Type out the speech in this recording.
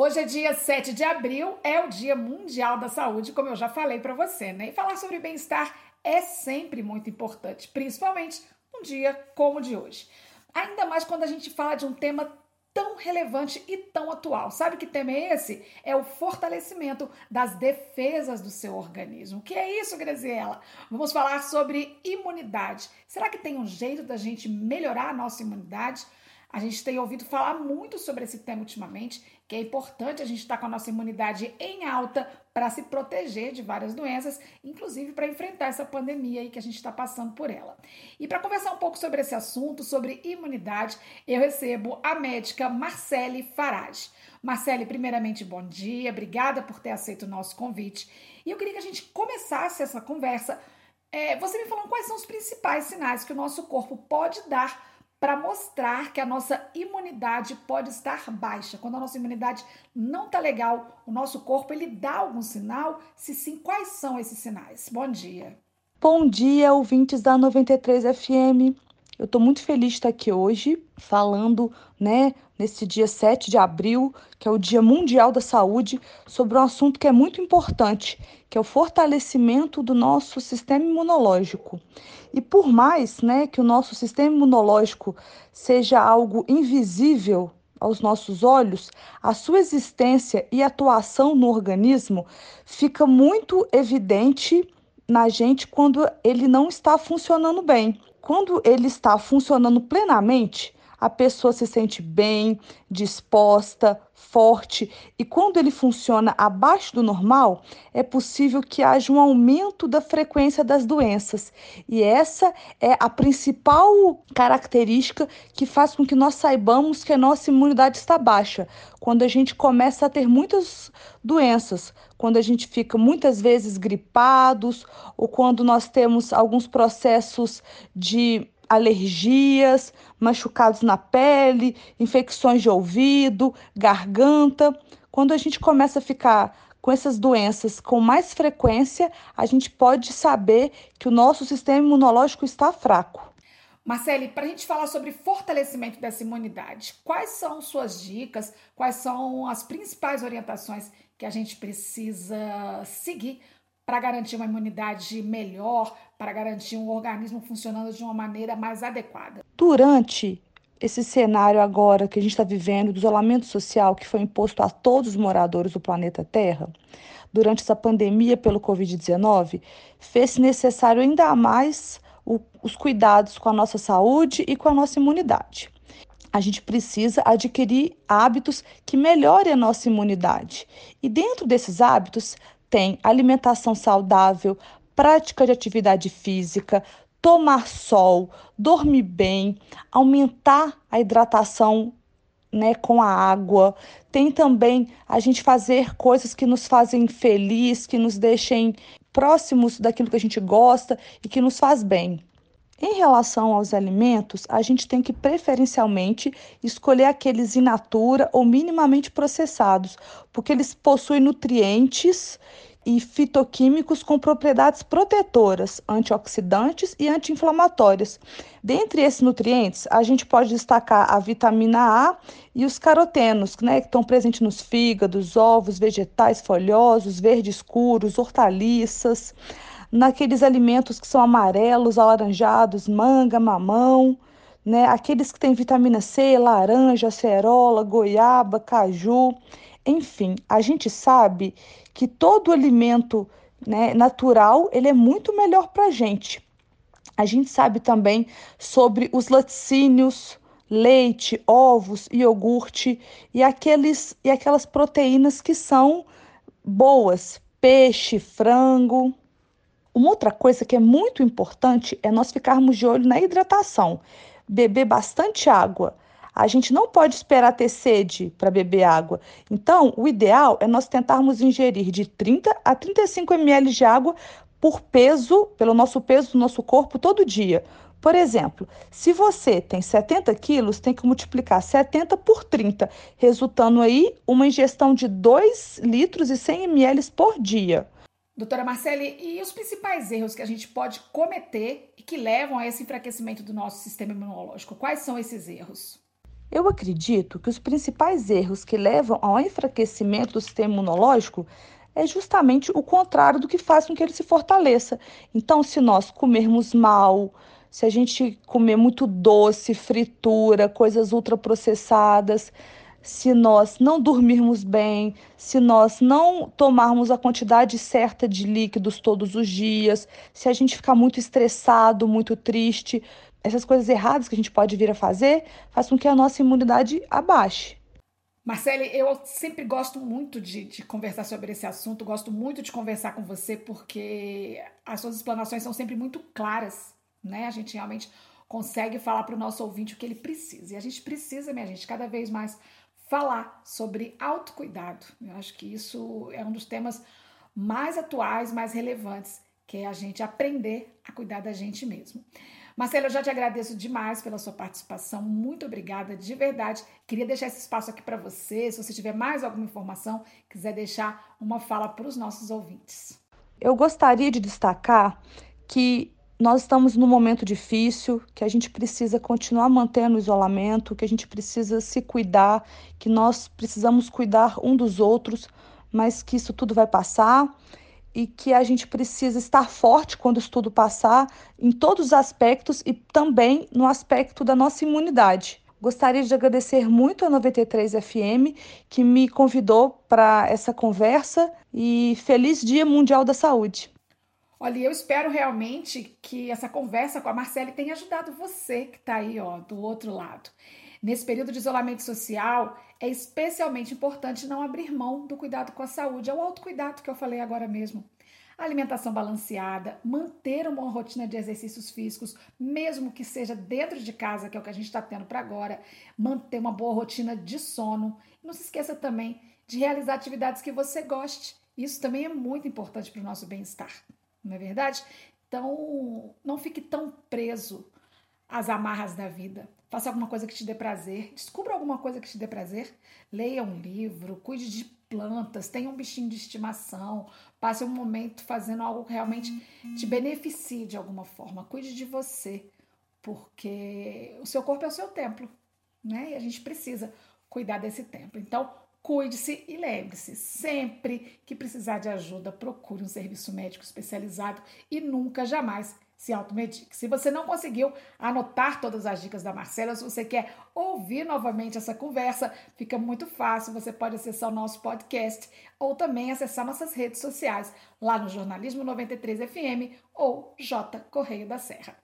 Hoje é dia 7 de abril, é o Dia Mundial da Saúde, como eu já falei para você, né? E falar sobre bem-estar é sempre muito importante, principalmente um dia como o de hoje. Ainda mais quando a gente fala de um tema tão relevante e tão atual. Sabe que tema é esse? É o fortalecimento das defesas do seu organismo. O que é isso, Graziela? Vamos falar sobre imunidade. Será que tem um jeito da gente melhorar a nossa imunidade? A gente tem ouvido falar muito sobre esse tema ultimamente, que é importante a gente estar com a nossa imunidade em alta para se proteger de várias doenças, inclusive para enfrentar essa pandemia aí que a gente está passando por ela. E para conversar um pouco sobre esse assunto, sobre imunidade, eu recebo a médica Marcele Farage. Marcele, primeiramente, bom dia, obrigada por ter aceito o nosso convite. E eu queria que a gente começasse essa conversa é, você me falando quais são os principais sinais que o nosso corpo pode dar para mostrar que a nossa imunidade pode estar baixa. Quando a nossa imunidade não está legal, o nosso corpo ele dá algum sinal? Se sim, quais são esses sinais? Bom dia. Bom dia, ouvintes da 93 FM. Eu estou muito feliz de estar aqui hoje falando, né, nesse dia 7 de abril, que é o Dia Mundial da Saúde, sobre um assunto que é muito importante, que é o fortalecimento do nosso sistema imunológico. E por mais, né, que o nosso sistema imunológico seja algo invisível aos nossos olhos, a sua existência e atuação no organismo fica muito evidente na gente quando ele não está funcionando bem. Quando ele está funcionando plenamente, a pessoa se sente bem, disposta, forte, e quando ele funciona abaixo do normal, é possível que haja um aumento da frequência das doenças. E essa é a principal característica que faz com que nós saibamos que a nossa imunidade está baixa. Quando a gente começa a ter muitas doenças, quando a gente fica muitas vezes gripados, ou quando nós temos alguns processos de alergias, machucados na pele, infecções de ouvido, garganta. Quando a gente começa a ficar com essas doenças com mais frequência, a gente pode saber que o nosso sistema imunológico está fraco. Marcele, para a gente falar sobre fortalecimento dessa imunidade, quais são suas dicas, quais são as principais orientações que a gente precisa seguir para garantir uma imunidade melhor, para garantir um organismo funcionando de uma maneira mais adequada. Durante esse cenário agora que a gente está vivendo, do isolamento social que foi imposto a todos os moradores do planeta Terra, durante essa pandemia pelo Covid-19, fez-se necessário ainda mais o, os cuidados com a nossa saúde e com a nossa imunidade. A gente precisa adquirir hábitos que melhorem a nossa imunidade. E dentro desses hábitos tem alimentação saudável, prática de atividade física, tomar sol, dormir bem, aumentar a hidratação né, com a água. Tem também a gente fazer coisas que nos fazem feliz, que nos deixem próximos daquilo que a gente gosta e que nos faz bem. Em relação aos alimentos, a gente tem que preferencialmente escolher aqueles in natura ou minimamente processados, porque eles possuem nutrientes e fitoquímicos com propriedades protetoras, antioxidantes e anti-inflamatórias. Dentre esses nutrientes, a gente pode destacar a vitamina A e os carotenos, né, que estão presentes nos fígados, ovos, vegetais folhosos, verdes escuros, hortaliças naqueles alimentos que são amarelos, alaranjados, manga, mamão, né? Aqueles que têm vitamina C, laranja, acerola, goiaba, caju, enfim, a gente sabe que todo alimento né, natural ele é muito melhor para a gente. A gente sabe também sobre os laticínios, leite, ovos, iogurte e aqueles e aquelas proteínas que são boas, peixe, frango. Uma outra coisa que é muito importante é nós ficarmos de olho na hidratação. Beber bastante água. A gente não pode esperar ter sede para beber água. Então, o ideal é nós tentarmos ingerir de 30 a 35 ml de água por peso, pelo nosso peso do nosso corpo todo dia. Por exemplo, se você tem 70 quilos, tem que multiplicar 70 por 30, resultando aí uma ingestão de 2 litros e 100 ml por dia. Doutora Marcele, e os principais erros que a gente pode cometer e que levam a esse enfraquecimento do nosso sistema imunológico? Quais são esses erros? Eu acredito que os principais erros que levam ao enfraquecimento do sistema imunológico é justamente o contrário do que faz com que ele se fortaleça. Então, se nós comermos mal, se a gente comer muito doce, fritura, coisas ultraprocessadas, se nós não dormirmos bem, se nós não tomarmos a quantidade certa de líquidos todos os dias, se a gente ficar muito estressado, muito triste, essas coisas erradas que a gente pode vir a fazer, faz com que a nossa imunidade abaixe. Marcele, eu sempre gosto muito de, de, conversar sobre esse assunto, gosto muito de conversar com você, porque as suas explanações são sempre muito claras, né? A gente realmente consegue falar para o nosso ouvinte o que ele precisa. E a gente precisa, minha gente, cada vez mais falar sobre autocuidado. Eu acho que isso é um dos temas mais atuais, mais relevantes, que é a gente aprender a cuidar da gente mesmo. Marcelo, eu já te agradeço demais pela sua participação. Muito obrigada, de verdade. Queria deixar esse espaço aqui para você. Se você tiver mais alguma informação, quiser deixar uma fala para os nossos ouvintes. Eu gostaria de destacar que nós estamos num momento difícil, que a gente precisa continuar mantendo o isolamento, que a gente precisa se cuidar, que nós precisamos cuidar um dos outros, mas que isso tudo vai passar e que a gente precisa estar forte quando isso tudo passar, em todos os aspectos e também no aspecto da nossa imunidade. Gostaria de agradecer muito a 93 FM que me convidou para essa conversa e feliz Dia Mundial da Saúde. Olha, eu espero realmente que essa conversa com a Marcele tenha ajudado você que está aí, ó, do outro lado. Nesse período de isolamento social, é especialmente importante não abrir mão do cuidado com a saúde, é o autocuidado que eu falei agora mesmo. alimentação balanceada, manter uma rotina de exercícios físicos, mesmo que seja dentro de casa, que é o que a gente está tendo para agora, manter uma boa rotina de sono. Não se esqueça também de realizar atividades que você goste. Isso também é muito importante para o nosso bem-estar não é verdade? Então, não fique tão preso às amarras da vida. Faça alguma coisa que te dê prazer. Descubra alguma coisa que te dê prazer. Leia um livro, cuide de plantas, tenha um bichinho de estimação. Passe um momento fazendo algo que realmente te beneficie de alguma forma. Cuide de você, porque o seu corpo é o seu templo, né? E a gente precisa cuidar desse templo. Então, Cuide-se e lembre-se, sempre que precisar de ajuda, procure um serviço médico especializado e nunca, jamais se automedique. Se você não conseguiu anotar todas as dicas da Marcela, se você quer ouvir novamente essa conversa, fica muito fácil. Você pode acessar o nosso podcast ou também acessar nossas redes sociais lá no Jornalismo 93 FM ou J Correio da Serra.